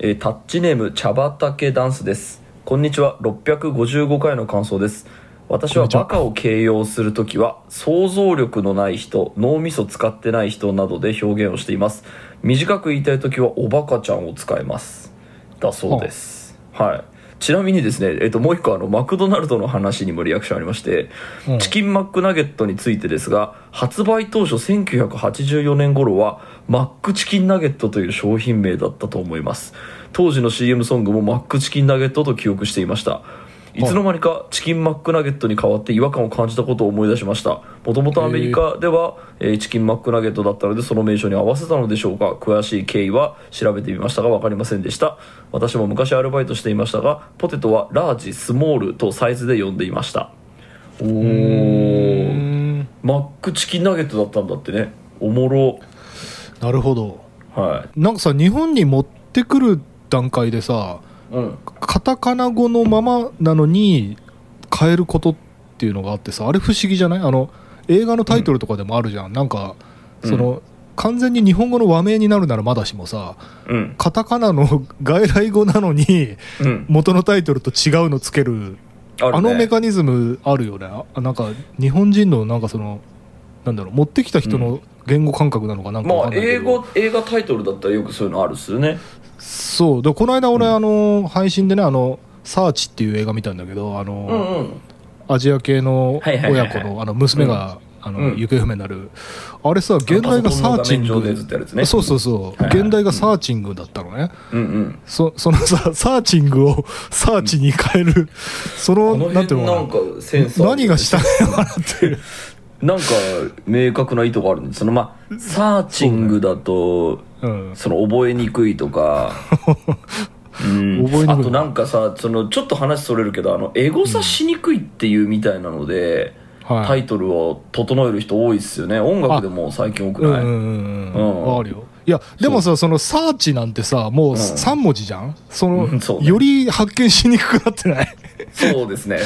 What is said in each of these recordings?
えータッチネーム茶畑ダンスです。こんにちは。655回の感想です。私はバカを形容するときは想像力のない人脳みそ使ってない人などで表現をしています。短く言いたいときはおバカちゃんを使います。だそうです。はいちなみにですね、えっと、もう一個あのマクドナルドの話にもリアクションありまして、うん。チキンマックナゲットについてですが発売当初1984年頃はマックチキンナゲットという商品名だったと思います。当時の CM ソングもマックチキンナゲットと記憶していましたい。つの間にかチキンマックナゲットに変わって違和感を感じたことを思い出しました。もともとアメリカでは、えーチキンマックナゲットだったのでその名称に合わせたのでしょうか。詳しい経緯は調べてみましたが分かりませんでした。私も昔アルバイトしていましたがポテトはラージスモールとサイズで呼んでいました。おうー。ーん。マックチキンナゲットだったんだってね。おもろ。なるほど。はなんかさ日本に持ってくる段階でさカタカナ語のままなのに変えることっていうのがあってさあれ不思議じゃない？あの映画のタイトルとかでもあるじゃん、なんかその、完全に日本語の和名になるならまだしもさうん。カタカナの外来語なのにうん。元のタイトルと違うのつけるあるね。あのメカニズムあるよね。あなんか日本人のなんかそのなんだろう持ってきた人の言語感覚なのかなんかわまあ英語映画タイトルだったらよくそういうのあるっすよねそう。でこの間俺、うん。あの配信でねあの「サーチ」っていう映画見たんだけどあの、うんうん。アジア系の親子のあの娘が、あのうん。行方不明になる。あれさ現代がサーチングそうそうそう、現代がサーチングだったのね、うんうん。そそのさサーチングをサーチに変える、そのなんていうの何がしたいのかなっていうなんか明確な意図があるんですそのまあサーチングだとうん。その覚えにくいとか。うん。覚えにくい。あとなんかさそのちょっと話それるけどあのエゴサしにくいっていうみたいなので、はい。タイトルを整える人多いっすよね。音楽でも最近多くない、うんうんうんうん。うん。わかるよ。いやでもさそのサーチなんてさもううん。3文字じゃん？そのより発見しにくくなってない？そうですね。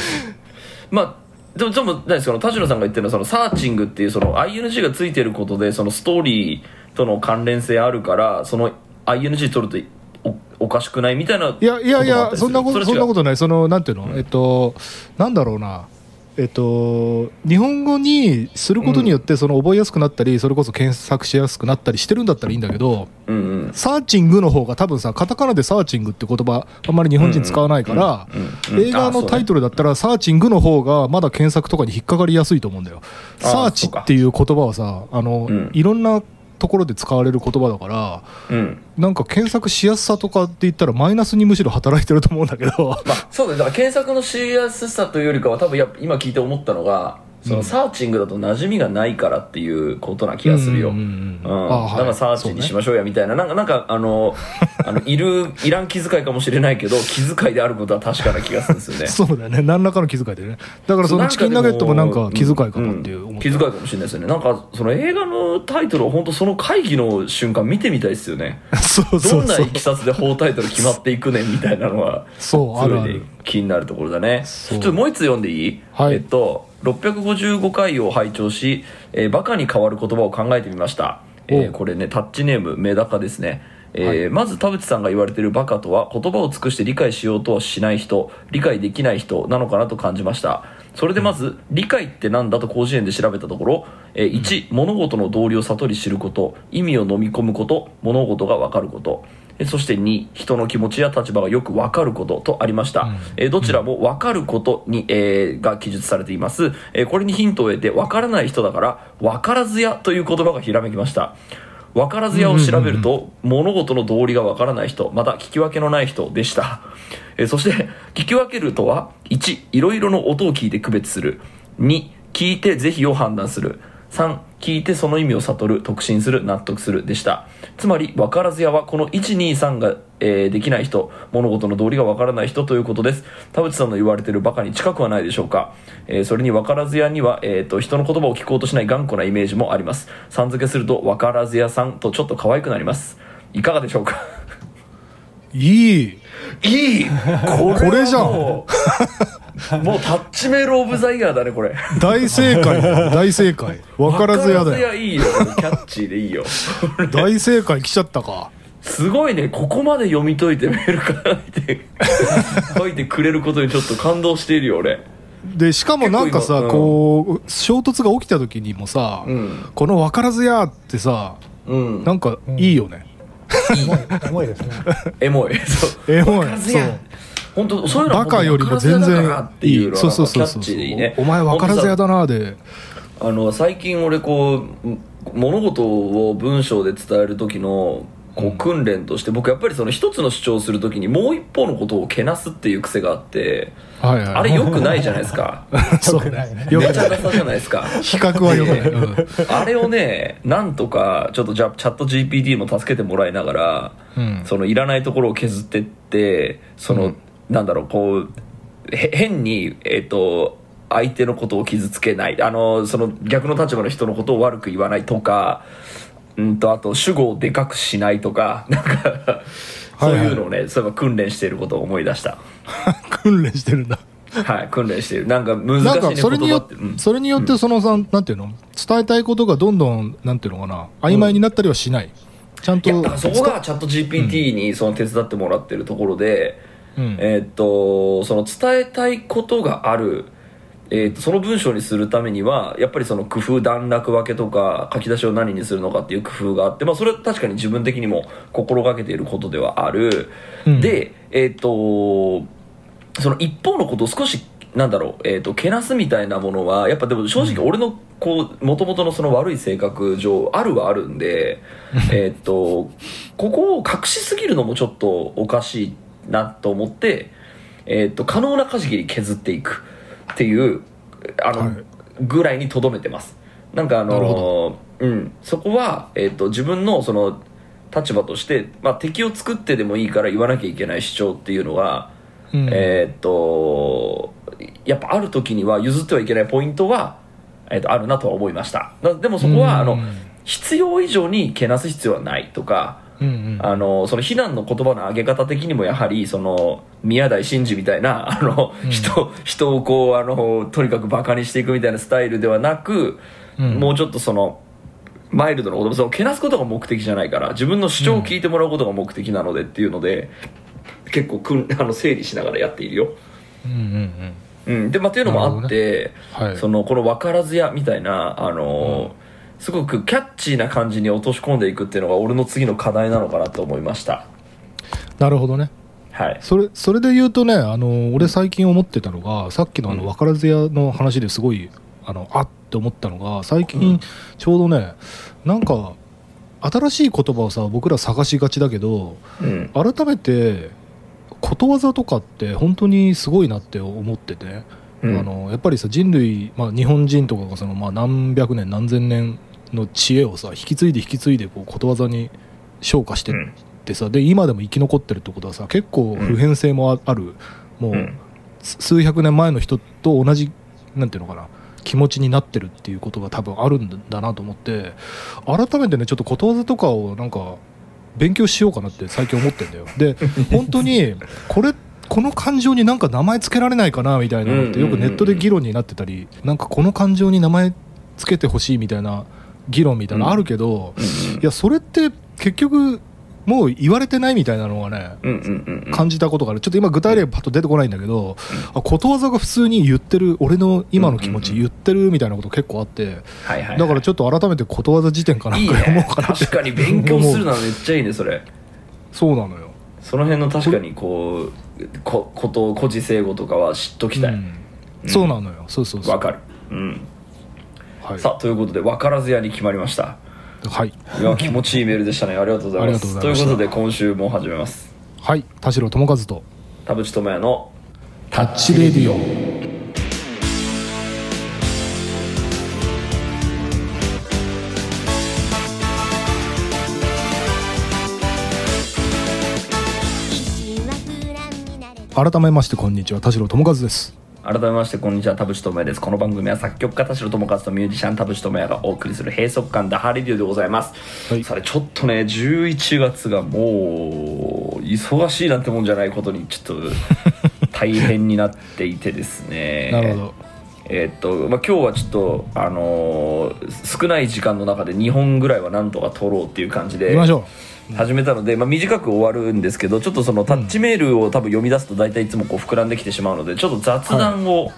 まあでもでも何ですか田代さんが言ってるのはそのサーチングっていうその ING がついてることでそのストーリーとの関連性あるからその ING 取るとおおかしくないみたいないやいやいやそんなことそんなことない。そのなんていうの、えっとなんだろうなえっと日本語にすることによってその覚えやすくなったりそれこそ検索しやすくなったりしてるんだったらいいんだけどうんうん。サーチングの方が多分さカタカナでサーチングって言葉あんまり日本人使わないからうんうんうん映画のタイトルだったらサーチングの方がまだ検索とかに引っかかりやすいと思うんだよ。あサーチっていう言葉はさあの、うん。いろんなところで使われる言葉だからうん。なんか検索しやすさとかって言ったらマイナスにむしろ働いてると思うんだけど。まあそうだねだから検索のしやすさというよりかは多分や今聞いて思ったのがそのサーチングだと馴染みがないからっていうことな気がするよ、うんだからサーチにしましょうやみたいな、なんかなんかあのあのいるいらん気遣いかもしれないけど気遣いであることは確かな気がするんですよね。そうだよね。何らかの気遣いでね。だからそのチキンナゲットもなんか気遣いかもっていう。うん。思った気遣いかもしれないですよね。なんかその映画のタイトルを本当その会議の瞬間見てみたいですよね。そうどそうんそう。ないきさつで法タイトル決まっていくねんみたいなのはそうあるある気になるところだね。ちょっともう一つ読んでいい、はい。えっと655回を拝聴し、えーバカに変わる言葉を考えてみました、えーおこれねタッチネームメダカですね。えーまず田淵さんが言われているバカとは言葉を尽くして理解しようとはしない人理解できない人なのかなと感じました。それでまず、理解って何だと広辞苑で調べたところ、えー1物事の道理を悟り知ること意味を飲み込むこと物事が分かること。えーそして2人の気持ちや立場がよく分かることとありました、えーどちらも分かることに、えーが記述されています、えーこれにヒントを得て分からない人だから分からずやという言葉がひらめきました。分からずやを調べると、物事の道理が分からない人また聞き分けのない人でした、えーそして聞き分けるとは1いろいろの音を聞いて区別する。2聞いて是非を判断する。3聞いてその意味を悟る特進する納得するでした。つまり分からずやはこの123が、えーできない人物事の道理が分からない人ということです。田淵さんの言われてるバカに近くはないでしょうか、えーそれに分からずやには、えーと人の言葉を聞こうとしない頑固なイメージもあります。さん付けすると分からずやさんとちょっと可愛くなります。いかがでしょうか？いい。いい。ここれじゃん。もうタッチメールオブザイヤーだねこれ。大正解 大正解。分からずやだよ。分からずやいいよ。キャッチーでいいよ。大正解来ちゃったか。すごいね。ここまで読み解いてメール書いて書いてくれることにちょっと感動しているよ俺。でしかもなんかさ、結構今こう衝突が起きた時にもさ、うん。この分からずやってさうん。なんかいいよね、重い。重い。ですね。エモい。そう。エモい。そう。本当そういうのはバカよりも全然いうのはそうそうそうそう。お前分からずやだなで。あの最近俺こう物事を文章で伝える時のこう訓練として僕やっぱりその一つの主張をする時にもう一方のことをけなすっていう癖があってはいはい。あれ良くないじゃないですか。ね よくないめちゃじゃないですか。比較はよくない、うん。あれをねなんとかちょっとじゃあチャット GPT も助けてもらいながらうん。そのいらないところを削ってってその、うん。なんだろうこうへ変にえっ、と相手のことを傷つけない。あのその逆の立場の人のことを悪く言わないとかうんとあと主語をでかくしないとか なんかそういうのをね、そういえば訓練していることを思い出した。訓練してるんだ。はい訓練している。なんか難しいねなんかそれによって、うん。それによってそのさ、なんていうの？伝えたいことがどんどんなんていうのかな曖昧になったりはしない、ちゃんとそこがチャット GPT にその手伝ってもらってるところで、うん。えーっとその伝えたいことがある、えーっとその文章にするためにはやっぱりその工夫段落分けとか書き出しを何にするのかっていう工夫があって、まあ、それは確かに自分的にも心がけていることではある、うん。でえーっとその一方のことを少しなんだろう、えー、とけなすみたいなものはやっぱでも正直俺のこう元々のその悪い性格上あるはあるんでえっとここを隠しすぎるのもちょっとおかしいなと思って、えー、と可能な舵切り削っていくっていうあの、はい。ぐらいにとどめてます。なんかあのほうん、そこは、えー、と自分のその立場として、まあ、敵を作ってでもいいから言わなきゃいけない主張っていうのが、うん。えーっとやっぱある時には譲ってはいけないポイントは、えーっとあるなとは思いました。だでもそこは、うん。あの必要以上にけなす必要はないとかうんうん。あのその非難の言葉の上げ方的にもやはりその宮台真司みたいな あの、うん。人人をこうあのとにかくバカにしていくみたいなスタイルではなく、うん。もうちょっとそのマイルドなことそのけなすことが目的じゃないから自分の主張を聞いてもらうことが目的なのでっていうので、結構くん あの整理しながらやっているよ。うんうんうん、でまあ、っていうのもあって、うんはい。そのこの分からずやみたいなあの、すごくキャッチーな感じに落とし込んでいくっていうのが俺の次の課題なのかなと思いました。なるほどね。はい。それそれで言うとねあの俺最近思ってたのがさっきのあのうん。分からず屋の話ですごいあのあって思ったのが最う近ん。ちょうどねなんか新しい言葉をさ僕ら探しがちだけどうん。改めてことわざとかって本当にすごいなって思ってて、うん。あのやっぱりさ人類、まあ、日本人とかがその、まあ、何百年何千年の知恵をさ引き継いで引き継いでこうことわざに昇華してってさ、で今でも生き残ってるってことはさ結構普遍性もあある、もう、うん。数百年前の人と同じなんていうのかな気持ちになってるっていうことが多分あるんだなと思って改めてねちょっとことわざとかをなんか勉強しようかなって最近思ってんだよ。で 本当にこれこの感情になんか名前つけられないかなみたいなのってよくネットで議論になってたりなんかこの感情に名前つけてほしいみたいな議論みたいなのあるけど、いやそれって結局もう言われてないみたいなのがねうんうんうんうん。感じたことがある。ちょっと今具体例パッと出てこないんだけど、あことわざが普通に言ってる俺の今の気持ち言ってるみたいなこと結構あってだからちょっと改めてことわざ辞典かなんか読もねうかなって確かに勉強するのはめっちゃいいねそれ。そうなのよ。その辺の確かにこうここと古事成語とかは知っときたい。うん。そうなのよ。そうそうそう。わ、かる。うんはい、さあということで分からずやに決まりました。はい、いや気持ちいいメールでしたね。ありがとうございます。ということで今週も始めます。はい、田代智和と。田淵智也のタッチレディオ。改めましてこんにちは。田代智和です改めましてこんにちは田淵智也です。この番組は作曲家田代智和とミュージシャン田淵智也がお送りする閉塞感ダハレディオでございます、はい。それちょっとね11月がもう忙しいなんてもんじゃないことにちょっと 大変になっていてですね。なるほど。えーっとまあ、今日はちょっと、あのー少ない時間の中で2本ぐらいはなんとか撮ろうっていう感じで行きましょ始めたので、まあ、短く終わるんですけどちょっとそのタッチメールを多分読み出すと大体いつもこう膨らんできてしまうのでちょっと雑談を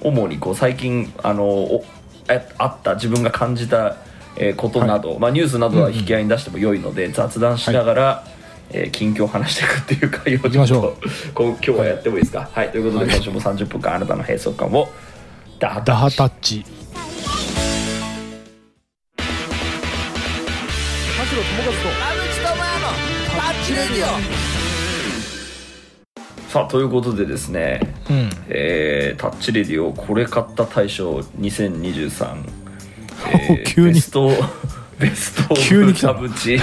主にこう最近あのおああった自分が感じたえーことなど、まあ、ニュースなどは引き合いに出しても良いので、雑談しながら、えー近況を話していくっていう会をちょっ こう今日はやってもいいですか？はい、ということで今週も30分間あなたの閉塞感をダハタッチさあということでですね、うん。えータッチレディオこれ買った大賞2023、急に。ベスト ベストオブ急に来た。な田淵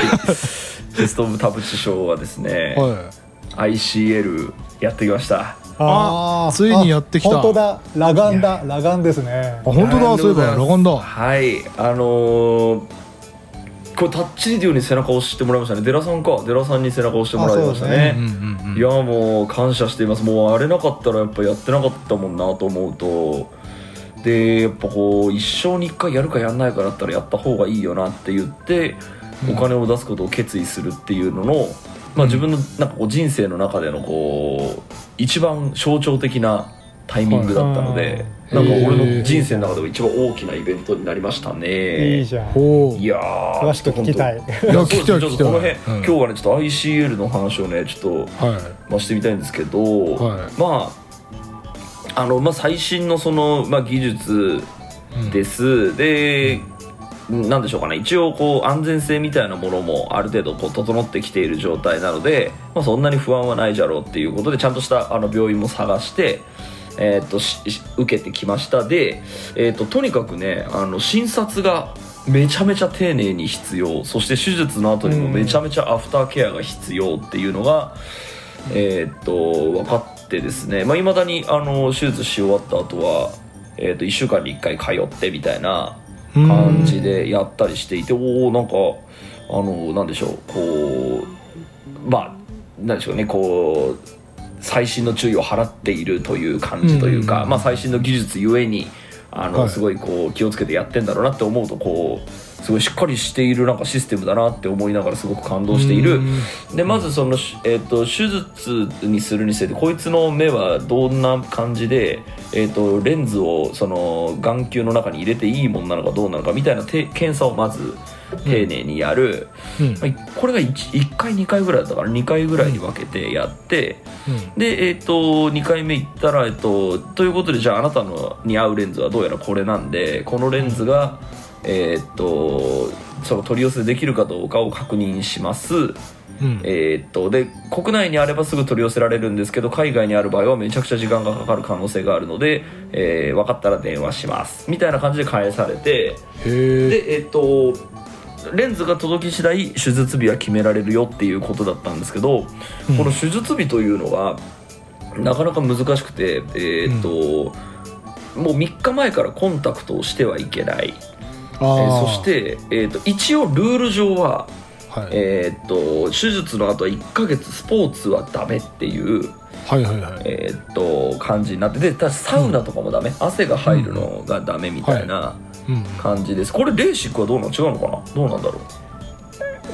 ベストオブ田淵賞はですね、はい。ICL やってきました。あついにやってきた。本当だ。裸眼だ裸眼ですね。あ本当だ。そういえば裸眼だはい。あのーこれタッチレディオに背中を押してもらいましたね。デラさんか。デラさんに背中を押してもらいましたね。うんうんうんいやもう感謝しています。もうあれなかったらやっぱやってなかったもんなと思うと。でやっぱこう一生に一回やるかやんないかだったらやった方がいいよなって言ってうん。お金を出すことを決意するっていうのの、まあ、自分のなんかこう人生の中でのこう一番象徴的なタイミングだったので、いなんか俺の人生の中でも一番大きなイベントになりましたね。いいじゃん。いやー詳しく聞きたい。いやそうですねちょっとこの辺、今日はねちょっと ICL の話をねちょっとはい。まあ、してみたいんですけど、はい。まああの、まあ、最新のその、まあ、技術です、でなんでしょうかね。一応こう安全性みたいなものもある程度こう整ってきている状態なので、まあ、そんなに不安はないじゃろうっていうことでちゃんとしたあの病院も探して、えー、としし受けてきました。で、えー、ととにかくねあの診察がめちゃめちゃ丁寧に必要。そして手術の後にもめちゃめちゃアフターケアが必要っていうのが、えーっと分かってですね。いまあ、未だにあの手術し終わった後は、えーっと1週間に1回通ってみたいな感じでやったりしていておおなんかあのなんでしょうこうまあなんでしょうねこう最新の注意を払っているという感じというか、うん。まあ、最新の技術ゆえにあの、はい。すごいこう気をつけてやってんだろうなって思うとこうすごいしっかりしているなんかシステムだなって思いながらすごく感動している。でまずその、えー、と手術にするにせよこいつの目はどんな感じで、えー、とレンズをその眼球の中に入れていいものなのかどうなのかみたいなて検査をまず丁寧にやる、うん。まあこれが 1, 1回2回ぐらいだったから2回ぐらいに分けてやって、で、えー、と2回目行ったら、えっとということでじゃああなたのに合うレンズはどうやらこれなんでこのレンズが、えーっとその取り寄せできるかどうかを確認します。うん。えーっとで国内にあればすぐ取り寄せられるんですけど海外にある場合はめちゃくちゃ時間がかかる可能性があるので、えー分かったら電話します。みたいな感じで返されて。でえーっとレンズが届き次第手術日は決められるよっていうことだったんですけど、うん。この手術日というのがなかなか難しくてえーっと、もう3日前からコンタクトをしてはいけない、あえーーそして、えーっと一応ルール上ははい。えーっと手術の後は1ヶ月スポーツはダメっていう、はいはいはい。えーっと感じになってでただサウナとかもダメ、汗が入るのがダメみたいな。うん感じです。これレーシックはどうなの？違うのかな？どうなんだろ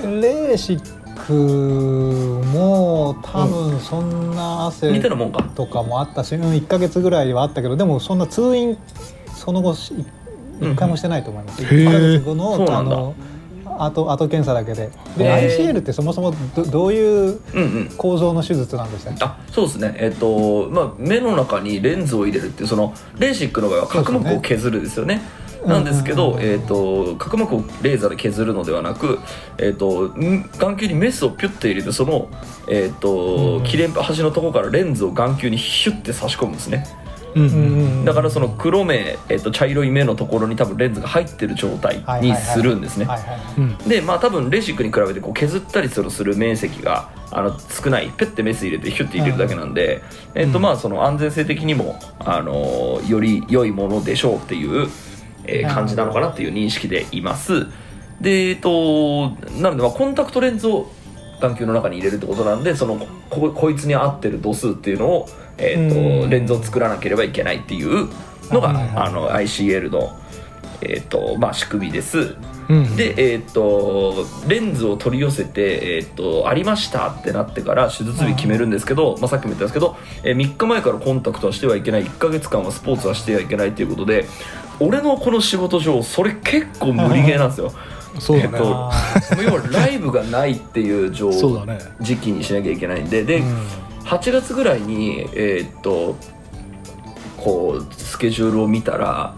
レーシックも多分そんなう汗もんか。とかもあったし、うん、1か月ぐらいはあったけどでもそんな通院その後しうん。1回もしてないと思います、へー。1ヶ月後そうのなんだ。あの後後検査だけで。で ICL ってそもそもどどういううんうん。構造の手術なんでしたっけあそうですね。えっとまあ目の中にレンズを入れるっていうそのレーシックの場合は角膜を削るですよねなんですけど、うんうんうんえっと角膜をレーザーで削るのではなく、えっとん眼球にメスをピュッて入れてその、えっとうん。切れ端のところからレンズを眼球にヒュッて差し込むんですね。うんうんうん。だからその黒目、えっと茶色い目のところに多分レンズが入ってる状態にするんですね。はいはいはい。うん。でまあ多分レーシックに比べてこう削ったりするする面積があの少ないペッてメス入れてヒュッて入れるだけなんで、えっとうんまあその安全性的にもあのより良いものでしょうっていう、えー感じなのかなっていう認識でいます。でえっとなのでまあコンタクトレンズを眼球の中に入れるってことなんでそのここいつに合ってる度数っていうのを、えっとうん。レンズを作らなければいけないっていうのが、あの ICL の、えっとまあ、仕組みですうん。で、えーっとレンズを取り寄せて、えーっとありましたってなってから手術日決めるんですけど、まあ、さっきも言ったんですけど、えー3日前からコンタクトはしてはいけない。1ヶ月間はスポーツはしてはいけないということで俺のこの仕事上それ結構無理ゲーなんですよ。そうだね、えっと要はライブがないっていう状ね。時期にしなきゃいけないんでで、うん。8月ぐらいにえーっとこうスケジュールを見たら、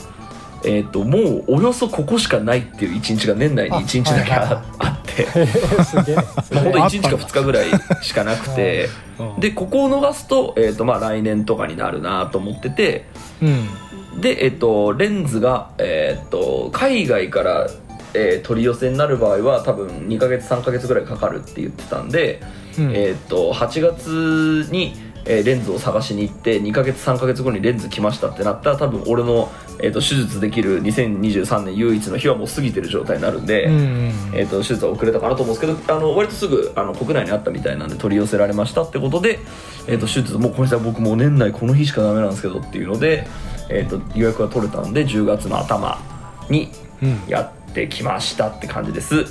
えーっともうおよそここしかないっていう1日が年内に1日だけああって。ほんと1あったんだ日か2日ぐらいしかなくて。うんでここを逃すと,、えーとまあ、来年とかになるなと思ってて。うん。で、えー、とレンズが、えー、と海外から、えー取り寄せになる場合は多分2ヶ月3ヶ月ぐらいかかるって言ってたんで、うん。えー、と8月に、えーレンズを探しに行って2ヶ月3ヶ月後にレンズ来ましたってなったら多分俺の、えー、と手術できる2023年唯一の日はもう過ぎてる状態になるんで。うんうんえー、と手術は遅れたかなと思うんですけどあの割とすぐあの国内にあったみたいなんで取り寄せられましたってことで、えー、と手術もうごめんなさい僕もう年内この日しかダメなんですけどっていうので、えー、と予約が取れたんで10月の頭にうんやってきましたって感じです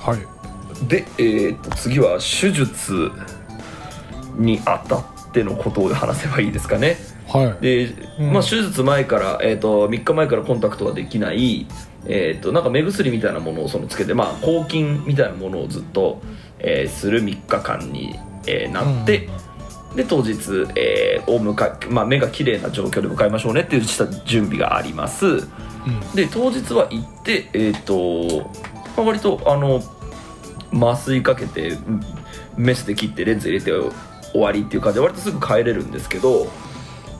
はいで、えー、と次は手術にあたってのことを話せばいいですかね。はい。で、うん。まあ、手術前から、えー、と3日前からコンタクトができない、えー、となんか目薬みたいなものをそのつけて、まあ、抗菌みたいなものをずっと、えーする3日間に、えーなって、で当日、えーを迎えまあ、目が綺麗な状況で迎えましょうねっていうした準備があります。うん。で当日は行って、えーとまあ、割とあの麻酔かけてうんメスで切ってレンズ入れて終わりっていう感じで割とすぐ帰れるんですけど、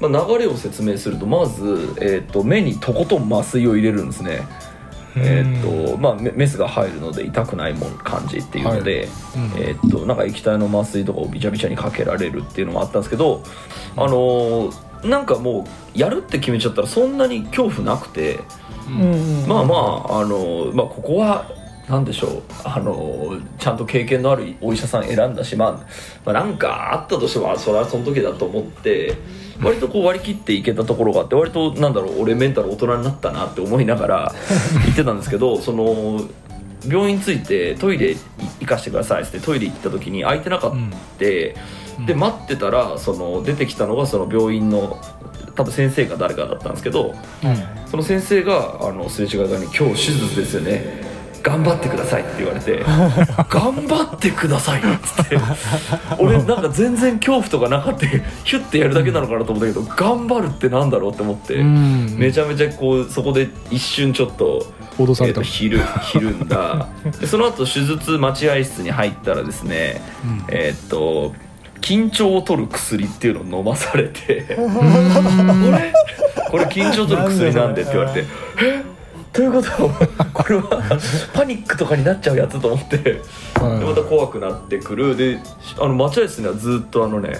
まあ、流れを説明するとまず、えー、と目にとことん麻酔を入れるんですね、えーとまあ、メメスが入るので痛くないもん感じっていうので、うん。えー、となんか液体の麻酔とかをびちゃびちゃにかけられるっていうのもあったんですけど、あのーなんかもうやるって決めちゃったらそんなに恐怖なくて。うん。うんまあまあ、あのまあ、ここは、なんでしょう、あのちゃんと経験のあるお医者さん選んだし、まあ、まあ、なんかあったとしても、それはその時だと思って、割とこう割り切っていけたところがあって、割と、なんだろう、俺メンタル大人になったなって思いながら 言ってたんですけど、その、病院着いてトイレ行かしてくださいってトイレ行った時に空いてなかった、うん。でで待ってたらその出てきたのがその病院の多分先生か誰かだったんですけどその先生があのすれ違い側に「今日手術ですよね頑張ってください」って言われて「頑張ってください」っつって。俺なんか全然恐怖とかなかった。ヒュッてやるだけなのかなと思ったけど頑張るってなんだろうって思って、うん。めちゃめちゃこうそこで一瞬ちょっと。えー、脅された。とひるひるんだ。でその後手術待合室に入ったらですね、うん。えっ、と緊張を取る薬っていうのを飲まされて「これこれ緊張を取る薬なんで」って言われて「え？ということはこれはパニックとかになっちゃうやつと思って。ではい。また怖くなってくる。であの待合室にはずっとあのね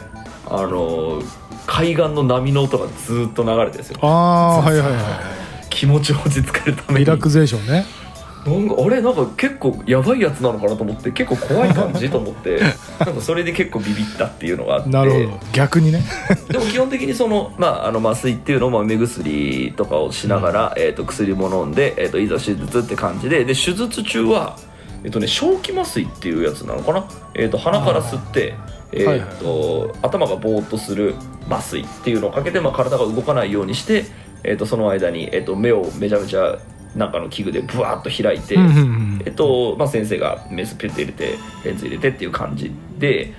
あの海岸の波の音がずっと流れてるんですよ。ああはいはいは気持ちを落ち着けるために。いリラクゼーションねなんかあれ？なんか結構やばいやつなのかなと思って結構怖い感じと思って なんかそれで結構ビビったっていうのがあって。なるほど。逆にね。でも基本的にその,、まあ、あの麻酔っていうのも目薬とかをしながら、えー、と薬も飲んで、えー、といざ手術って感じでで手術中は、えーとね、正気麻酔っていうやつなのかな、えー、と鼻から吸って、えーと頭がぼーっとする麻酔っていうのをかけて、まあ、体が動かないようにして、えー、とその間に、えー、と目をめちゃめちゃなんかの器具でブワーッと開いて。えっとまあ、先生がメスピュッて入れてレンズ入れてっていう感じで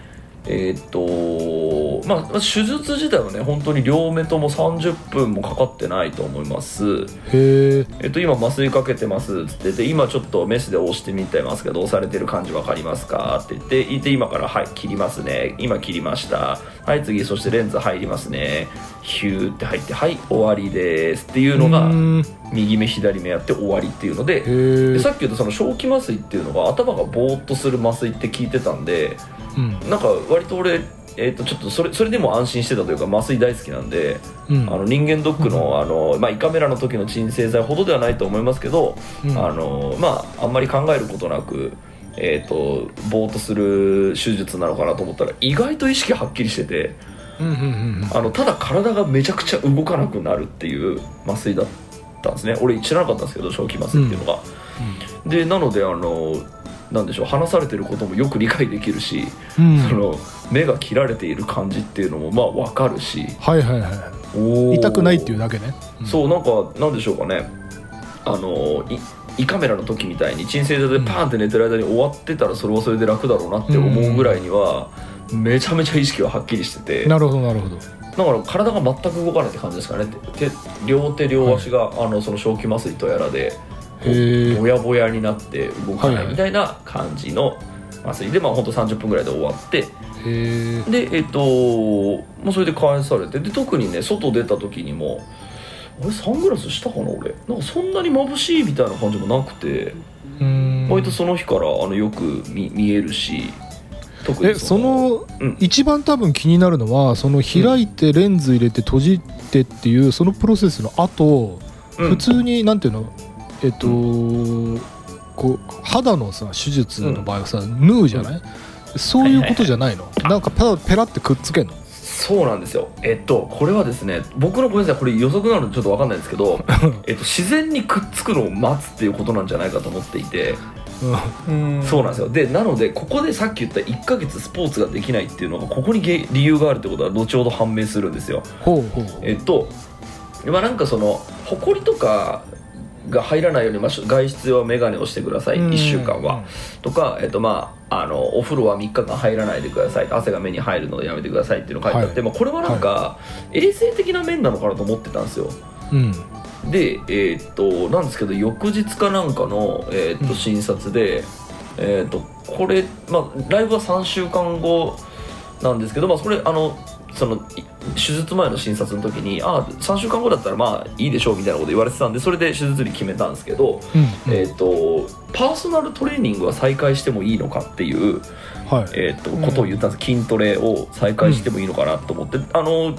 えっとまあ手術自体はね本当に両目とも30分もかかってないと思います。へええっと今麻酔かけてますっつってて今ちょっとメスで押してみてますけど押されてる感じ分かりますかって言っていて今からはい切りますね。今切りました。はい次そしてレンズ入りますね。ヒューって入ってはい終わりですっていうのがうん。右目左目やって終わりっていうのででさっき言ったその正気麻酔っていうのが頭がぼーっとする麻酔って聞いてたんでうん。なんか割と俺、えー、とちょっとそれそれでも安心してたというか麻酔大好きなんで、うん。あの人間ドックのあの、まあ、胃カメラの時の鎮静剤ほどではないと思いますけど、うん。あのまあ、あんまり考えることなく。えー、とぼーっとする手術なのかなと思ったら意外と意識はっきりしててうんうんうんあのただ体がめちゃくちゃ動かなくなるっていう麻酔だったんですね。俺知らなかったんですけど正気麻酔っていうのが、でなのであのなんでしょう話されてることもよく理解できるし、うん。その目が切られている感じっていうのもまあ分かるし。はいはいはい痛くないっていうだけね、うん。そうなんかなんでしょうかね。あのい胃カメラの時みたいに鎮静剤でパーンって寝てる間に終わってたらそれはそれで楽だろうなって思うぐらいにはめちゃめちゃ意識ははっきりしてて。だなるほどなるほど。から体が全く動かないって感じですかね。手両手両足が、あのその正気麻酔とやらでぼやぼやになって動かないみたいな感じの麻酔でまあほんと30分ぐらいで終わって。でえっ、ともうそれで返されて。で特にね外出た時にも俺サングラスしたかな俺。なんかそんなに眩しいみたいな感じもなくて。うん。割とその日からあのよく見見えるし。特にえそのうん。一番多分気になるのはその開いてレンズ入れて閉じてっていうそのプロセスの後、うん。普通になんていうのえっと、こう肌のさ手術の場合はさ、縫うじゃない、そういうことじゃないの、なんかペラペラってくっつけんの？そうなんですよ。えっとこれはですね僕のごめんなさいこれ予測なのでちょっと分かんないんですけどえっと自然にくっつくのを待つっていうことなんじゃないかと思っていて。うん。そうなんですよ。でなのでここでさっき言った1ヶ月スポーツができないっていうのがここにげ理由があるってことは後ほど判明するんですよ。ほうほう。えっとまあなんかそのほこりとかが入らないように、まあ、外出は眼鏡をしてください。うん。1週間は。とか、えっとまあ、あのお風呂は3日間入らないでください。汗が目に入るのでやめてくださいっていうのが書いてあって、はい。まあ、これはなんか衛生的な面なのかなと思ってたんですよ。うん。でえーっとなんですけど翌日かなんかの、えーっとうん。診察で、えーっとこれ、まあ、ライブは3週間後なんですけど、まあ、それあのそのい手術前の診察の時にあ3週間後だったらまあいいでしょうみたいなこと言われてたんでそれで手術日決めたんですけど、うん。えーっとパーソナルトレーニングは再開してもいいのかっていう、はい。えーっとことを言ったんです。筋トレを再開してもいいのかなと思って、あの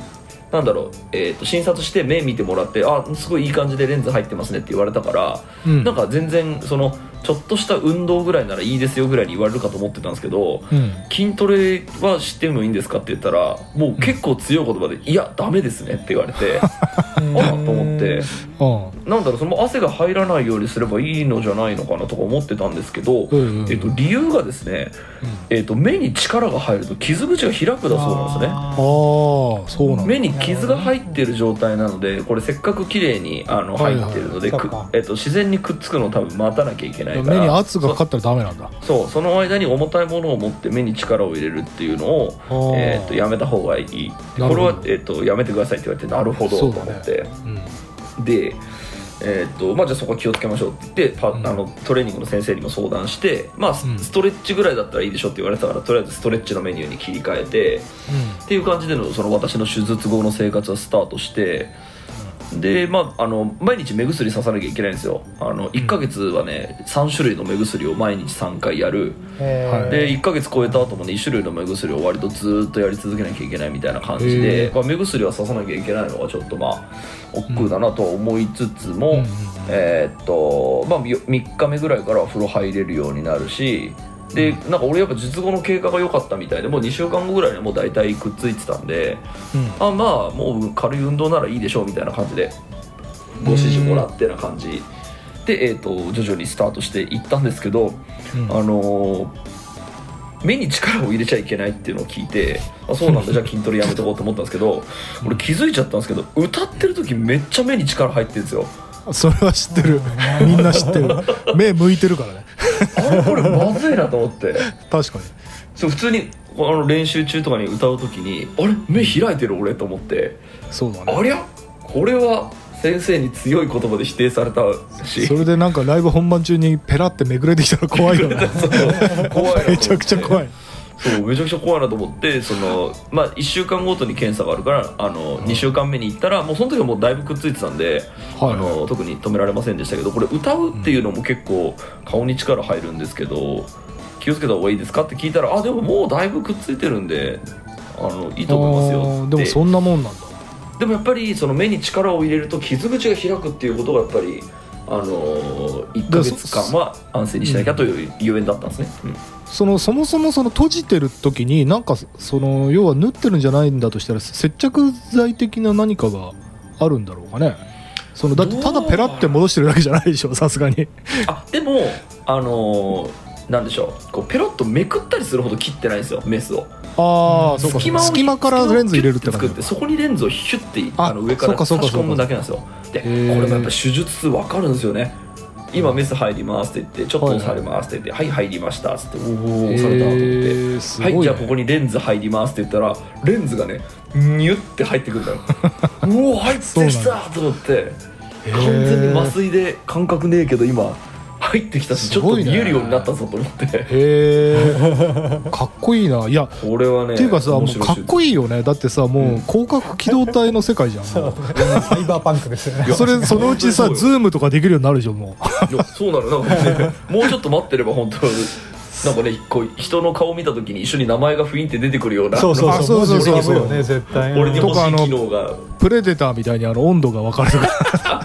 なんだろう、えー、と診察して目見てもらってあすごいいい感じでレンズ入ってますねって言われたから、うん。なんか全然そのちょっとした運動ぐらいならいいですよぐらいに言われるかと思ってたんですけどうん。筋トレは知ってもいいんですかって言ったらもう結構強い言葉で「いやダメですね」って言われて あらと思って。あなんだろうその汗が入らないようにすればいいのじゃないのかなとか思ってたんですけど、えっと、理由がですね、えっと、目に力が入ると傷口が開くだそうなんですね。ああそうな目に傷が入ってる状態なのでこれせっかく綺麗にあの入ってるので、えっと、自然にくっつくのを多分待たなきゃいけないから。目に圧がかかったらダメなんだ。そそうその間に重たいものを持って目に力を入れるっていうのを、えっとやめた方がいいこれは、えっとやめてくださいって言われてなるほどと思って、うん。でえっとまあ、じゃあそこは気をつけましょうって言ってパ、うん。あのトレーニングの先生にも相談して、まあ、ストレッチぐらいだったらいいでしょって言われてたからとりあえずストレッチのメニューに切り替えてっていう感じでのその私の手術後の生活はスタートしてでまああの毎日目薬ささなきゃいけないんですよ。あの1ヶ月はね3種類の目薬を毎日3回やる。はいで1ヶ月超えた後もね1種類の目薬を割とずーっとやり続けなきゃいけないみたいな感じへで、ーまあ、目薬はささなきゃいけないのがちょっとまあ億劫だなとは思いつつも、うんえーっとまあよ3日目ぐらいからは風呂入れるようになるしでなんか俺やっぱ術後の経過が良かったみたいでもう2週間後ぐらいにはもう大体くっついてたんでうん。あまあもう軽い運動ならいいでしょうみたいな感じでご指示もらってな感じ。で、えー、と徐々にスタートしていったんですけど、うん。あのー目に力を入れちゃいけないっていうのを聞いてあそうなんだ じゃあ筋トレやめとこうと思ったんですけど俺気づいちゃったんですけど歌ってる時めっちゃ目に力入ってるんですよそれは知ってる。みんな知ってる。目向いてるからね。あれこれまずいなと思って。確かに。そう普通にあの練習中とかに歌う時にあれ？目開いてる俺と思って。そうだね。ありゃ？これは先生に強い言葉で否定されたし。それでなんかライブ本番中にペラってめくれてきたら怖いよね。怖い めちゃくちゃ怖いそうめちゃくちゃ怖いなと思ってその、まあ、1週間ごとに検査があるからあの、2週間目に行ったらもうその時はもうだいぶくっついてたんで、はいあの特に止められませんでしたけどこれ歌うっていうのも結構顔に力入るんですけど気をつけた方がいいですかって聞いたらあでももうだいぶくっついてるんであのいいと思いますよでもそんなもんなんだ。でもやっぱりその目に力を入れると傷口が開くっていうことがやっぱりあの1ヶ月間は安静にしなきゃというゆえんだったんですね、うんそのそもそもその閉じてる時になんかその要は縫ってるんじゃないんだとしたら接着剤的な何かがあるんだろうかね。そのだってただペラって戻してるだけじゃないでしょさすがに。あでもあのーなんでしょう。こうペロッとめくったりするほど切ってないんですよメスを。ああそうか隙間からレンズ入れるって作ってそこにレンズをヒュッてああの上から差し込むだけなんですよ。でこれもやっぱ手術数分かるんですよね今メス入りますって言ってちょっと押されますって言ってはい入りましたっつっておお押されたと思って。はいじゃあここにレンズ入りますって言ったらレンズがねニュッて入ってくるんだよ。うお入ってきたと思って。完全に麻酔で感覚ねえけど今入ってきたしちょっとすごいね。見えるようになったぞと思って。へえ かっこいいな。いやこれはねっていうかさもうかっこいいよね。だってさもう広角機動隊の世界じゃん。そう。サイバーパンクですよねやそれそのうちさズームとかできるようになるでしょもう。いやそうなの。なんか、ね、もうちょっと待ってれば本当なんかねこう人の顔見た時に一緒に名前がフィンって出てくるような。そうそうあそうそうそう。そう絶対俺に欲しいとかあの機能がプレデターみたいにあの温度が分かるとか。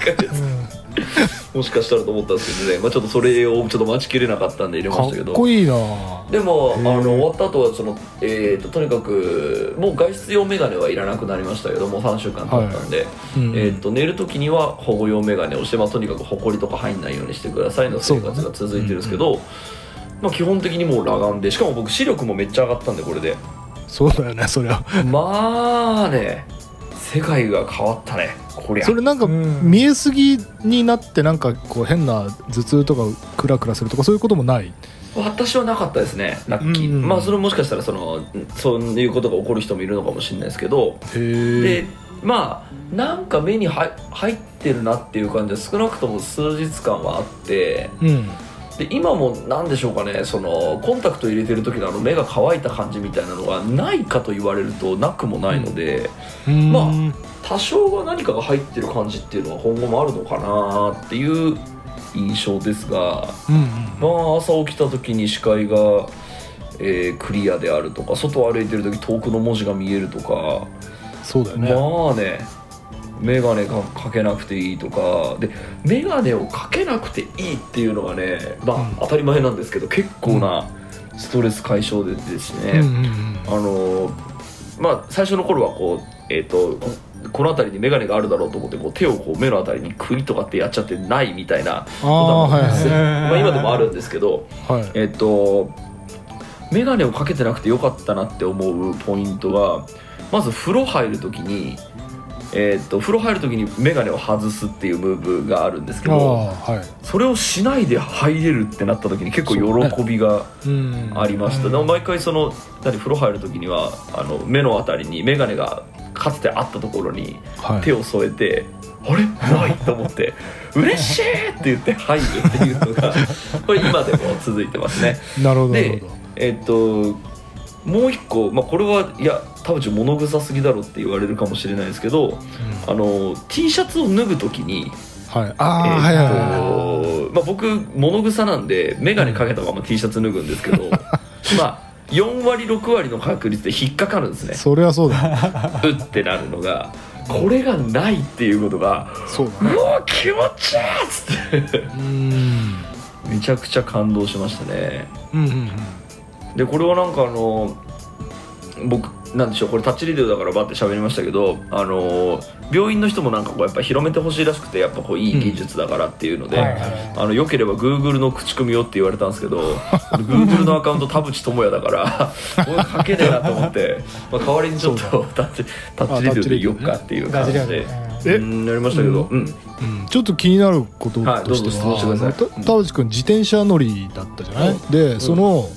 もしかしたらと思ったんですけどね、まあ、ちょっとそれをちょっと待ちきれなかったんで入れまかしたけど。っこいいな。でもあの終わった後はその、えー、ととにかくもう外出用メガネはいらなくなりましたけどもう3週間経ったんで、うん。えー、と寝る時には保護用メガネをして、まあ、とにかくほこりとか入んないようにしてくださいの生活が続いてるんですけど、まあ、基本的にもう裸眼でしかも僕視力もめっちゃ上がったんでこれで。そうだよねそりゃまあね世界が変わったねこりゃ。それなんかうん。見えすぎになってなんかこう変な頭痛とかクラクラするとかそういうこともない？私はなかったですねラッキー、うん。うんまあそれもしかしたらそのそういうことが起こる人もいるのかもしれないですけど。へでまあなんか目に入入ってるなっていう感じは少なくとも数日間はあって。うんで今もなんでしょうかねそのコンタクト入れてる時のあの目が乾いた感じみたいなのがないかと言われるとなくもないので、うん。まあ多少は何かが入ってる感じっていうのは今後もあるのかなっていう印象ですがうんうん。まあ朝起きた時に視界が、えークリアであるとか外を歩いてる時遠くの文字が見えるとか、そうだよね。まあね眼鏡がかけなくていいとか。で眼鏡をかけなくていいっていうのがねまあ、うん。当たり前なんですけど結構なストレス解消でですね、あのまあ最初の頃はこうえっ、とここの辺りに眼鏡があるだろうと思ってこう手をこう目の辺りにクイとかってやっちゃってないみたいなああはいことなんですはいまあ、今でもあるんですけどはい。えっ、と眼鏡をかけてなくてよかったなって思うポイントがまず風呂入る時にえっと風呂入る時に眼鏡を外すっていうムーブがあるんですけどはい。それをしないで入れるってなった時に結構喜びがうん。ありました、うん。でも毎回その何風呂入る時にはあの目のあたりに眼鏡がかつてあったところにはい。手を添えて、あれ？ないと思って 嬉しいって言って入るっていうのがこれ今でも続いてますね。なるほどでえっともう一個、まあ、これはいや田淵物臭すぎだろって言われるかもしれないですけどあの T シャツを脱ぐ時にはい。ああえまあ、僕物臭なんで眼鏡かけたまま T シャツ脱ぐんですけどまあ4割6割の確率で引っかかるんですね。そりゃそうだ。うってなるのがこれがないっていうことがそうだね。うわ気持ちいいっつって。うん。めちゃくちゃ感動しましたね。うんうんうん。でこれはなんかあの僕なんでしょうこれタッチレディオだからバッて喋りましたけどあの病院の人もなんかこうやっぱ広めてほしいらしくてやっぱこういい技術だからっていうので、はいはいあのよければ Google の口コミをって言われたんですけど Google のアカウント田淵智也だから 俺書けねえなと思って、まあ、代わりにちょっとタッチタッチレディオで言おうかっていう感じでやりましたけど、うん。うん。ちょっと気になることはいとしてどうぞ質問して田淵君自転車乗りだったじゃない、うん。でその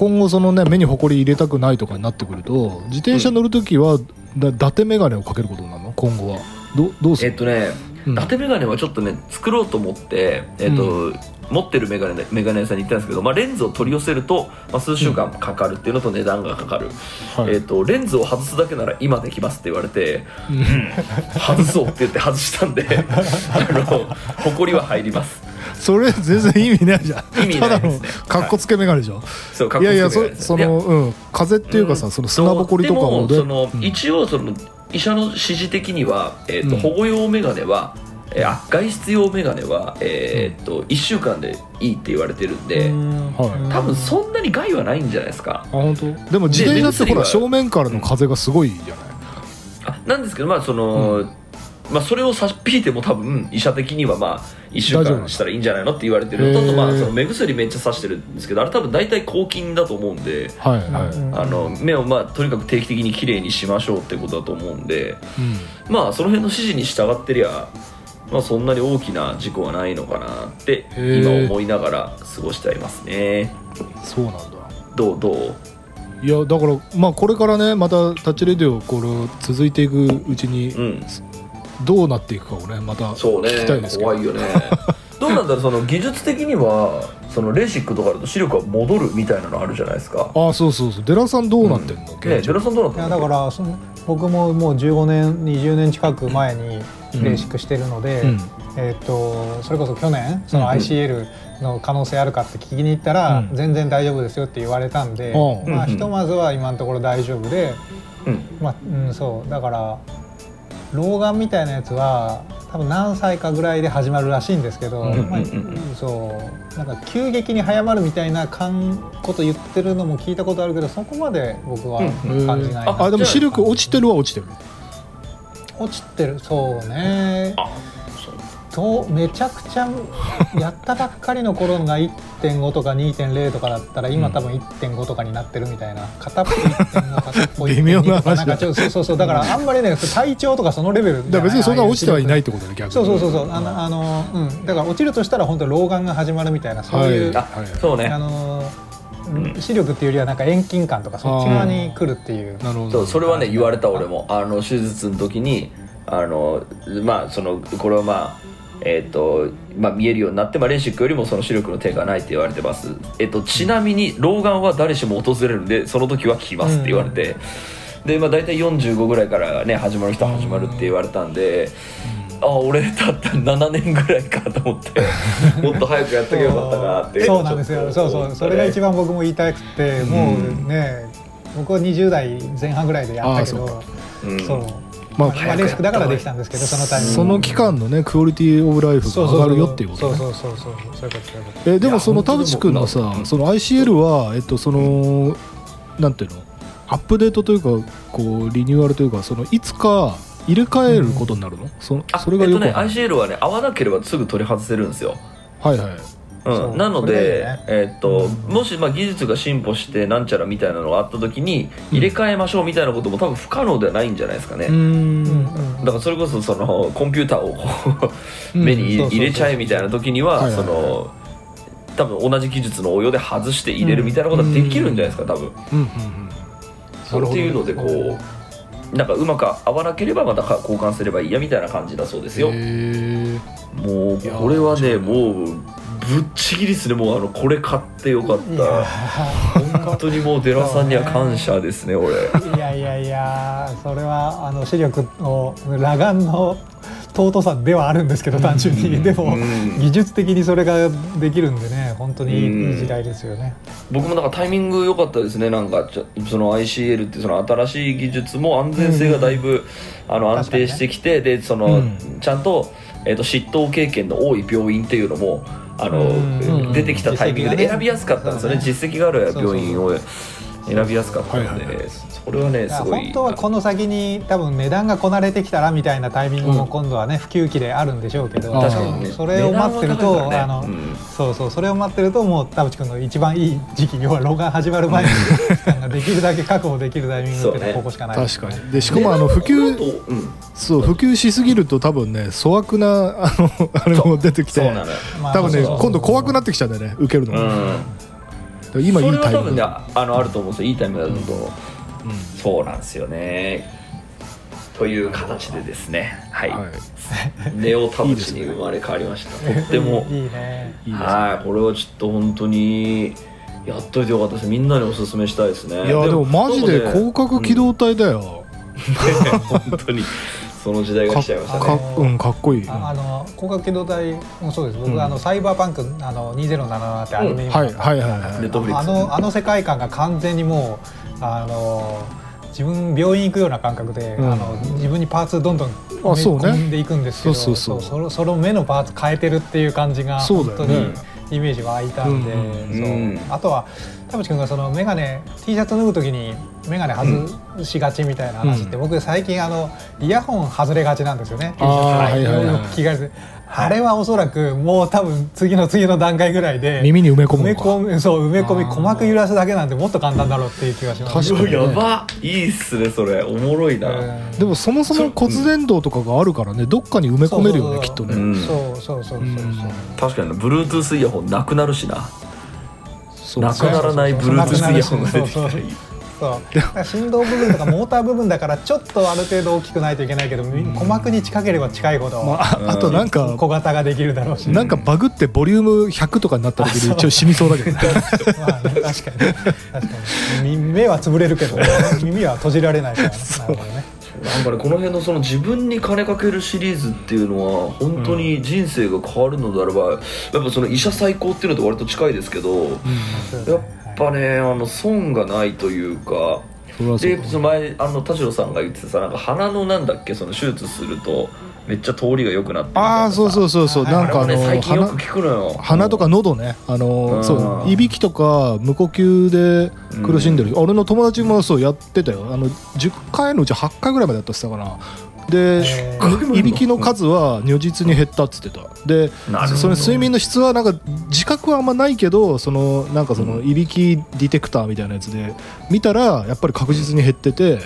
今後そのね目にほこり入れたくないとかになってくると自転車乗るときは、だ伊達眼鏡をかけることになるの？今後は。どどうする？えっとねうん。伊達眼鏡はちょっとね作ろうと思って、えっと持ってる眼鏡眼鏡屋さんに行ったんですけど、まあ、レンズを取り寄せると、まあ、数週間かかるっていうのと値段がかかる、はい。えっとレンズを外すだけなら今できますって言われてうん。外そうって言って外したんで あのほこりは入りますそれ全然意味ないじゃん。意味ないですね。ただのかっこつけ眼鏡でしょ、そうかっいやいやそこつけてないですそいやのうん風っていうかさ、その砂ぼこりとかもでもその、うん一応その医者の指示的には、えーとうん。保護用眼鏡は、えーあ外出用眼鏡は、えーと1週間でいいって言われてるんで、はい。多分そんなに害はないんじゃないですか。あ本当？でも自転車ってほら正面からの風がすごいじゃない、あなんですけどまあその、まあ、それを差し引いても多分医者的にはまあ1週間したらいいんじゃないのって言われてる。のとまあその目薬めっちゃさしてるんですけどあれ多分大体抗菌だと思うんではいはい、うんあの目をまあとにかく定期的にきれいにしましょうってことだと思うんでうん。まあその辺の指示に従ってりゃまあそんなに大きな事故はないのかなって今思いながら過ごしてありますね。そうなんだ。どうどう？いやだからまあこれからねまたタッチレディオこれ続いていくうちにうんどうなっていくかをねまたそうね聞きたいですけど。怖いよね。どうなんだろうその技術的にはそのレーシックとかだと視力が戻るみたいなのあるじゃないですか。ああそうそうそう。デラさんどうなってんの、ね現状ジ。ェラさんどうなっいやたのだからその僕ももう15年20年近く前にレーシックしてるので、うん。えー、とそれこそ去年そのうん。ICL の可能性あるかって聞きに行ったら、うん。全然大丈夫ですよって言われたんで、うん。まあ、うんひとまずは今のところ大丈夫で、うん。まあうん、そう。だから老眼みたいなやつは多分何歳かぐらいで始まるらしいんですけど、うんまあうんうんうん。そうなんか急激に早まるみたいなかんこと言ってるのも聞いたことあるけどそこまで僕はうん。感じないな、ああでも視力落ちてるは落ちてる。落ちてる。そうね。あとめちゃくちゃやったばっかりの頃が1.5とか2.0とかだったら今多分1.5とかになってるみたいな片っぽ1.5片っぽ微妙な1.2とか話だ。なんかちょっとそうそうそうだからあんまりね体調とかそのレベルじゃだ別にそんな落ちてはいないっとてことね逆に。そうそうそうそう。あのあのうん。だから落ちるとしたら本当老眼が始まるみたいなそういう、あはい。そうね。あのうん。視力っていうよりはなんか遠近感とかそっち側に来るっていう。なるほど。そうそれはね言われた俺も。あの手術の時にあのまあそのこれはまあえっ、とまあ見えるようになって、まあ、レーシックよりもその視力の低下はないって言われてます。えっ、とちなみに老眼は誰しも訪れるんでその時は来ますって言われて、でまあ大体45ぐらいからね始まる人は始まるって言われたんで、あ俺たった7年ぐらいかと思って もっと早くやっとけばよかったなって。そう。なんですよ。そうそう。それが一番僕も言いたくてもうね僕は20代前半ぐらいでやったけどそうまあまあレースクだからできたんですけどそのタイミングその期間のねクオリティオブライフが上がるよっていうことね。そうそうそうそう。そうでもその田淵君のさその ICL はえっとそのなんていうの？アップデートというかこうリニューアルというかそのいつか入れ替えることになるの、そあそれがえっとねよくわかんない。ICL はね合わなければすぐ取り外せるんですよ。はいはい。そうう。ん、なのでよね、えーっともしまあ技術が進歩してなんちゃらみたいなのがあった時に入れ替えましょうみたいなことも多分不可能ではないんじゃないですかね、うーん。だからそれこそそのコンピューターを目に入れちゃえみたいな時にはその多分同じ技術の応用で外して入れるみたいなことはできるんじゃないですか多分。うん。うん。うん。そうっていうのでこうなんかうまく合わなければまた交換すればいいやみたいな感じだそうですよ。へえもうこれはねもうぶっちぎりですね。もうあのこれ買ってよかった。本当にもう寺さんには感謝ですね俺。いやいやいやそれはあの視力の裸眼の尊さではあるんですけど単純に。でもうん。技術的にそれができるんでね本当にいうんい時代ですよね。僕もなんかタイミング良かったですね。なんかちょその ICL ってその新しい技術も安全性がだいぶ、あの安定してきて、でその、うん。ちゃんと,、えー、と執刀経験の多い病院っていうのもあの、うん出てきたタイミングで選びやすかったんですよね。実績がある病院を選びやすかったので、はいはいはいそれはねすごい本当はこの先に多分値段がこなれてきたらみたいなタイミングうん。も今度はね普及期であるんでしょうけど確かにね。それを待ってると、ね。あの、うん。そうそうそれを待ってるともう田淵君の一番いい時期要は老眼始まる前に期間ができるだけ確保できるタイミングっていうのはここしかない。確かに。でしかもあの普及とうん。そう普及しすぎると多分ね粗悪なあのあれも出てきてそうなのよ。まあ多分ね今度怖くなってきちゃうんだよね受けるのが、だかうん。ら今いいそれは多分ねタイミングあのあると思うんですよ。いいタイミングだとそうなんですよね。という形でですね。はい、はい。ネオ田淵に生まれ変わりました。とっても。いいね。はい。これはちょっと本当にやっといてよかったです。みんなにおすすめしたいですね。いやでもマジで広角機動隊だよ、本当に。その時代がか来ちゃいましたね。かうんかっこいい、ああの広角機動隊もそうです。僕、うん。あのサイバーパンクあの2077ってアニメにも。はいはいはいはい。ネットフリックスあのあの世界観が完全にもうあの自分病院行くような感覚で、うん。あの自分にパーツどんどん込んでいくんですけどそうそうそう。そのその目のパーツ変えてるっていう感じが本当にイメージ湧いたんで、うんうんそう。あとは田淵君がその眼鏡 T シャツ脱ぐ時に眼鏡外しがちみたいな話って、僕最近あのイヤホン外れがちなんですよね。あーはいはいはい。よく聞かれてあれはおそらくもう多分次の次の段階ぐらいで耳に埋め込む埋め込みそう埋め込み鼓膜揺らすだけなんてもっと簡単だろうっていう気がします。確かにやば。いいっすねそれ。おもろいな、うんでもそもそも骨伝導とかがあるからねどっかに埋め込めるよねきっとね、うん。そうそうそうそうそう。確かに Bluetooth イヤホンなくなるしな。そうなくならない Bluetooth イヤホンが出てきたらいいそう。振動部分とかモーター部分だからちょっとある程度大きくないといけないけど、鼓膜に近ければ近いほどまあ、ああとなんか小型ができるだろうし、なんかバグってボリューム100とかになった時に一応死にそうだけど。ね まあね、確かに。確かに。み目は潰れるけど、耳は閉じられないから、ね、なるほどね。なんかねこの辺のその自分に金かけるシリーズっていうのは本当に人生が変わるのであれば、やっぱその医者最高っていうのと割と近いですけど、やっぱねあの損がないというか。でその前あの田代さんが言ってたさなんか鼻のなんだっけその手術するとめっちゃ通りが良くなってああそうそうそうそうはいなんかああれもね鼻とか喉ねあの、うん。そういびきとか無呼吸で苦しんでる、俺の友達もそうやってたよ。あの10回のうち8回ぐらいまでやったって言ってたかなでいびきの数は如実に減ったっつってた。でその睡眠の質はなんか自覚はあんまないけどそのなんかそのいびきディテクターみたいなやつで見たらやっぱり確実に減ってて。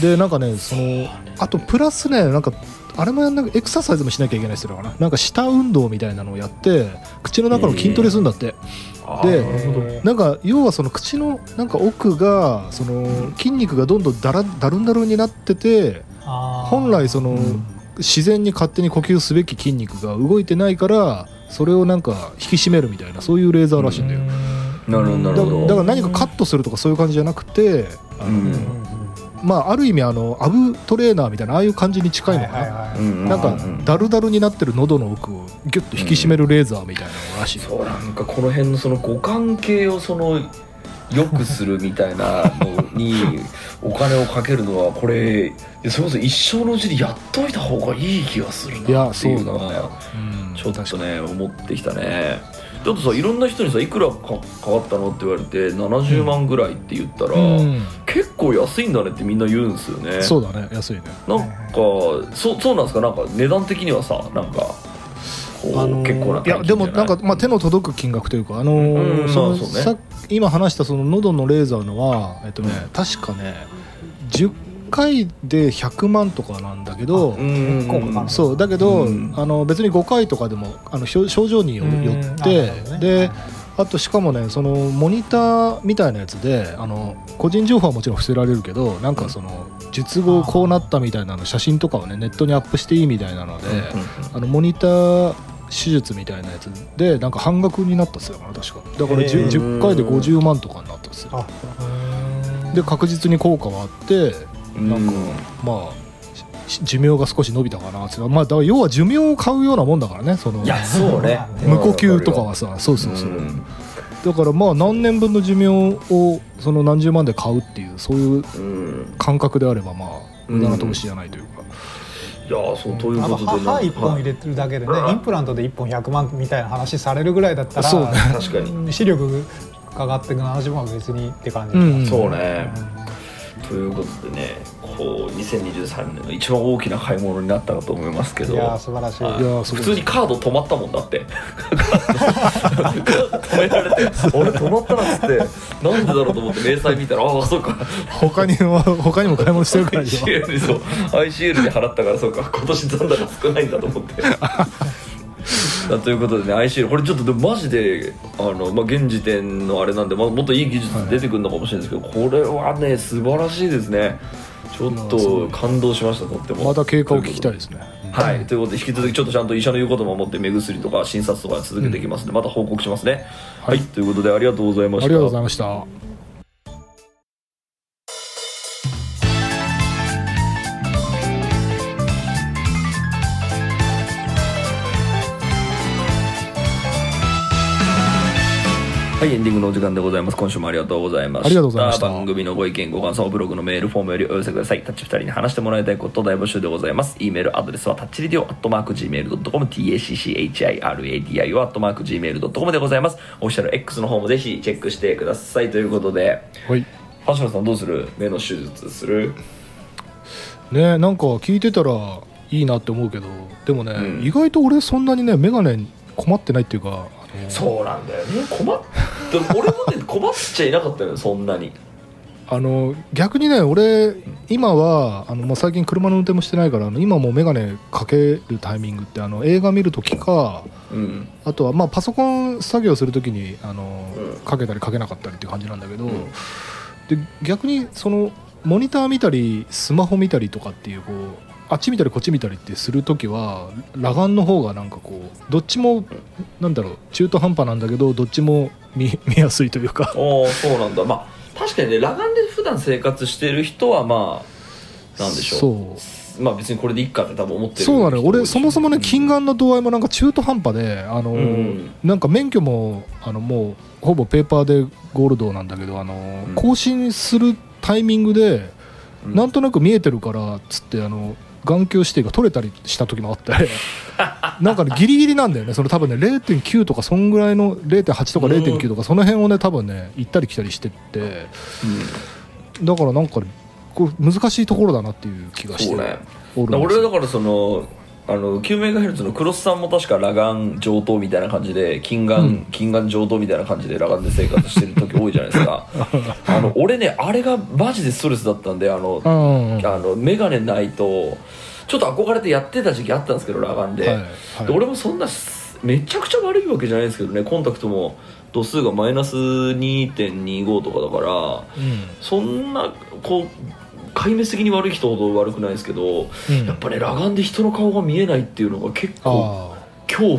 でなんかねそのあとプラスねなんかあれもやんなエクササイズもしなきゃいけないって言ってたかななんか舌運動みたいなのをやって口の中の筋トレするんだって、でなんか要はその口のなんか奥がその筋肉がどんどんだらだるんだるんになってて本来そのうん。自然に勝手に呼吸すべき筋肉が動いてないからそれをなんか引き締めるみたいなそういうレーザーらしいんだよ、なるほどなるほど。だだから何かカットするとかそういう感じじゃなくてあの、うんまあある意味あのアブトレーナーみたいなああいう感じに近いのかな、はいはいはい。うんなんかうん。ダルダルになってる喉の奥をギュッと引き締めるレーザーみたいなのらしい、そうなんかこの辺のその五感系をその良くするみたいなのにお金をかけるのはこれそれこそ一生のうちにやっといた方がいい気がするなっていうのそうだね。はうんちょっとね思ってきたね。ちょっとさいろんな人にさいくらか変わったのって言われて70万ぐらいって言ったら、うん。結構安いんだねってみんな言うんですよね。そうだね安いね。なんかそうそうなんですか？なんか値段的にはさなんかあのー結構ない？やでもなんか、まあ、手の届く金額というか、あのーうんそのまあね。さ今話したその喉のレーザーのは、えっとね、確かね10回で100万とかなんだけど、そうだけど、うん。あの別に5回とかでもあの症症状によってであとしかもねそのモニターみたいなやつであの個人情報はもちろん伏せられるけどなんかその術後こうなったみたいなの写真とかをねネットにアップしていいみたいなので、あのモニター手術みたいなやつでなんか半額になったっすよな確か。だから 10, へー。10回で50万とかになったっすよ。あで確実に効果はあってうん。なんかまあし寿命が少し伸びたかなってまあだから要は寿命を買うようなもんだからねそのいやそうね。無呼吸とかはさそうそうそう、ん。だからまあ何年分の寿命をその何十万で買うっていうそういううん。感覚であればまあうん無駄な投資じゃないというか、いやそうというあのことで歯一本入れれてるだけでね、インプラントで1本100万みたいな話されるぐらいだったらそうね確かに。視力かかってく70万は別にって感じ、うん。そうね。ということでねこう2023年の一番大きな買い物になったかと思いますけど。いやー素晴らしい。はい。普通にカード止まったもんだって。止められて「俺止まったな」っつって。なんでだろうと思って明細見たらああそうか。他にも他にも買い物してるから ICL にそう ICL で払ったからそうか。今年残高少ないんだと思って。だ ということでね ICL これちょっとでもマジであの、まあ、現時点のあれなんで、まあ、もっといい技術出てくるのかもしれないですけど、これはね素晴らしいですねちょっと感動しましたとっても。また経過を聞きたいですね。はい、ということで引き続きちょっとちゃんと医者の言うことも守って目薬とか診察とか続けていきますので、また報告しますね。はい、ということでありがとうございました。ありがとうございましたはい、エンディングのお時間でございます。今週もありがとうございました。ありがとうございました番組のご意見、ご感想をブログのメールフォームよりお寄せください。タッチ2人に話してもらいたいこと大募集でございます。e メールアドレスはタッチリディオアットマーク Gmail.com、tacchiradio アットマーク Gmail.com でございます。オフィシャル X の方もぜひチェックしてください。ということで、はい橋野さんどうする？目の手術する？ねなんか聞いてたらいいなって思うけどでもね、うん意外と俺そんなにね眼鏡困ってないっていうかそうなんだよね困っでも俺もね困っちゃいなかったのよそんなに。あの逆にね俺今はあのもう最近車の運転もしてないからあの今もう眼鏡かけるタイミングってあの映画見るときかうん。あとはまあパソコン作業するときにあの、うん。かけたりかけなかったりっていう感じなんだけど、うん。で逆にそのモニター見たりスマホ見たりとかっていうこうあっち見たりこっち見たりってするときは裸眼の方がなんかこうどっちもなんだろう中途半端なんだけどどっちも見 見やすいというか。おーそうなんだ。まあ確かにね裸眼で普段生活してる人はまあなんでしょう。そう。まあ別にこれでいいかって多分思ってるそうなのよ。人多い俺そもそもね近眼の度合いもなんか中途半端であの、うん。なんか免許もあのもうほぼペーパーでゴールドなんだけどあの、うん。更新するタイミングで、うん。なんとなく見えてるからっつってあの眼球指定が取れたりした時もあって なんかねギリギリなんだよね。その多分ね0.9とかそんぐらいの0.8とか0.9とかその辺をね多分ね行ったり来たりしてってだからなんかねこう難しいところだなっていう気がして。俺はだからそのあの 9MHz のクロスさんも確か裸眼上等みたいな感じで近眼、うん。近眼上等みたいな感じで裸眼で生活してる時多いじゃないですか。あの俺ねあれがマジでストレスだったんであの、うんうんあの眼鏡ないとちょっと憧れてやってた時期あったんですけど裸眼で,、はいはい。で俺もそんなめちゃくちゃ悪いわけじゃないですけどねコンタクトも度数がマイナス2.25とかだからうん。そんなこう壊滅的に悪い人ほど悪くないですけど、うん。やっぱね裸眼で人の顔が見えないっていうのが結構恐怖、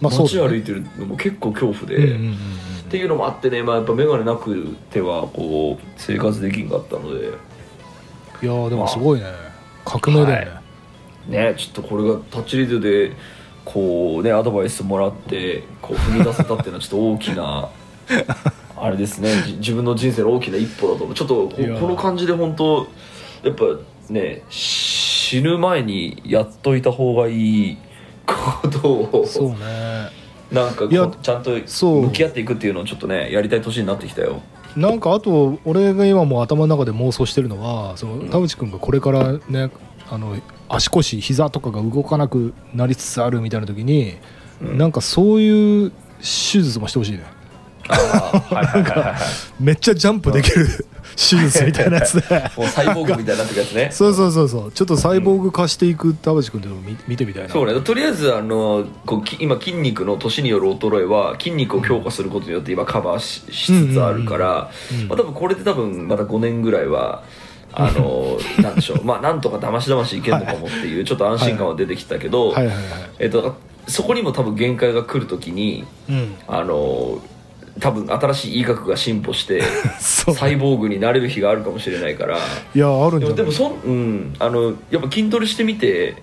まあ街歩いてるのも結構恐怖で、うんうんうんうん。っていうのもあってね、まあ、やっぱ眼鏡なくてはこう生活できんかったので。いやーでもすごいね。革命だよね、ねちょっとこれがタッチリードでこうねアドバイスもらってこう踏み出せたっていうのはちょっと大きなあれですね。じ自分の人生の大きな一歩だと思う。ちょっとこの感じで本当やっぱね死ぬ前にやっといた方がいいことをそうね。なんかちゃんとそう向き合っていくっていうのをちょっとねやりたい年になってきたよ。なんかあと俺が今もう頭の中で妄想してるのはそのん。田淵君がこれからねあの足腰膝とかが動かなくなりつつあるみたいな時に、うん。なんかそういう手術もしてほしいねめっちゃジャンプできる 手術みたいなやつでもうサイボーグみたいになってくやつね。そうそうそうそう。ちょっとサイボーグ化していく田淵君っていうのを見見てみたいな。そうね。とりあえずあのこうき今筋肉の年による衰えは筋肉を強化することによって今カバーししつつあるから、まあ、多分これで多分また5年ぐらいはあの なんでしょう。まあなんとかだましだましいけんのかもっていうちょっと安心感は出てきたけど、えっと、そこにも多分限界が来るときにうん。あの多分新しい医学が進歩して サイボーグになれる日があるかもしれないから。いやあるんじゃない？でもそん、うん、あのやっぱ筋トレしてみて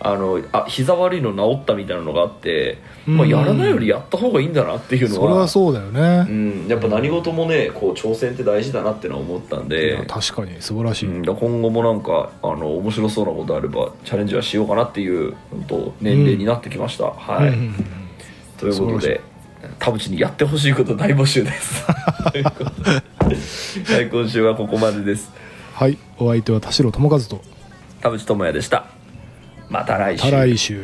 あのあ膝悪いの治ったみたいなのがあって、まあ、うん。やらないよりやった方がいいんだなっていうのは。それはそうだよね、うん、やっぱ何事もねこう挑戦って大事だなってのは思ったんいでや、確かに素晴らしい、うん、今後もなんかあの面白そうなことあればチャレンジはしようかなっていう本当年齢になってきました、はい、うんうんうんということで田淵にやってほしいこと大募集です。はい今週はここまでです。はいお相手は田代智和と。田淵智也でした。また来週。再来週